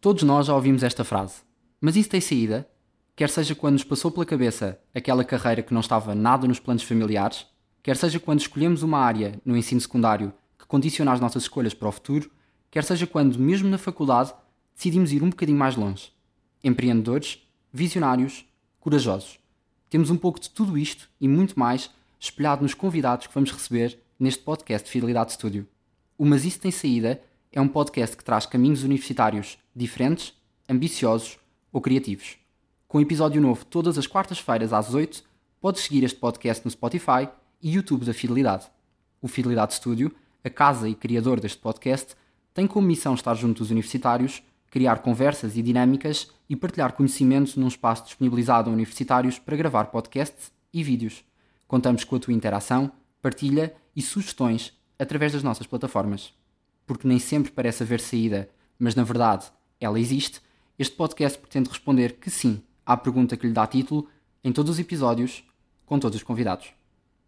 Todos nós já ouvimos esta frase. Mas isso tem saída? Quer seja quando nos passou pela cabeça aquela carreira que não estava nada nos planos familiares, quer seja quando escolhemos uma área no ensino secundário que condiciona as nossas escolhas para o futuro, quer seja quando, mesmo na faculdade, decidimos ir um bocadinho mais longe. Empreendedores, visionários, corajosos. Temos um pouco de tudo isto e muito mais espelhado nos convidados que vamos receber neste podcast de Fidelidade Studio. O Mas Isso Tem Saída é um podcast que traz caminhos universitários diferentes, ambiciosos ou criativos. Com episódio novo todas as quartas-feiras às 8, podes seguir este podcast no Spotify e YouTube da Fidelidade. O Fidelidade Studio, a casa e criador deste podcast, tem como missão estar junto dos universitários, criar conversas e dinâmicas e partilhar conhecimentos num espaço disponibilizado a universitários para gravar podcasts e vídeos. Contamos com a tua interação, partilha e sugestões através das nossas plataformas. Porque nem sempre parece haver saída, mas na verdade ela existe, este podcast pretende responder que sim à pergunta que lhe dá título em todos os episódios, com todos os convidados.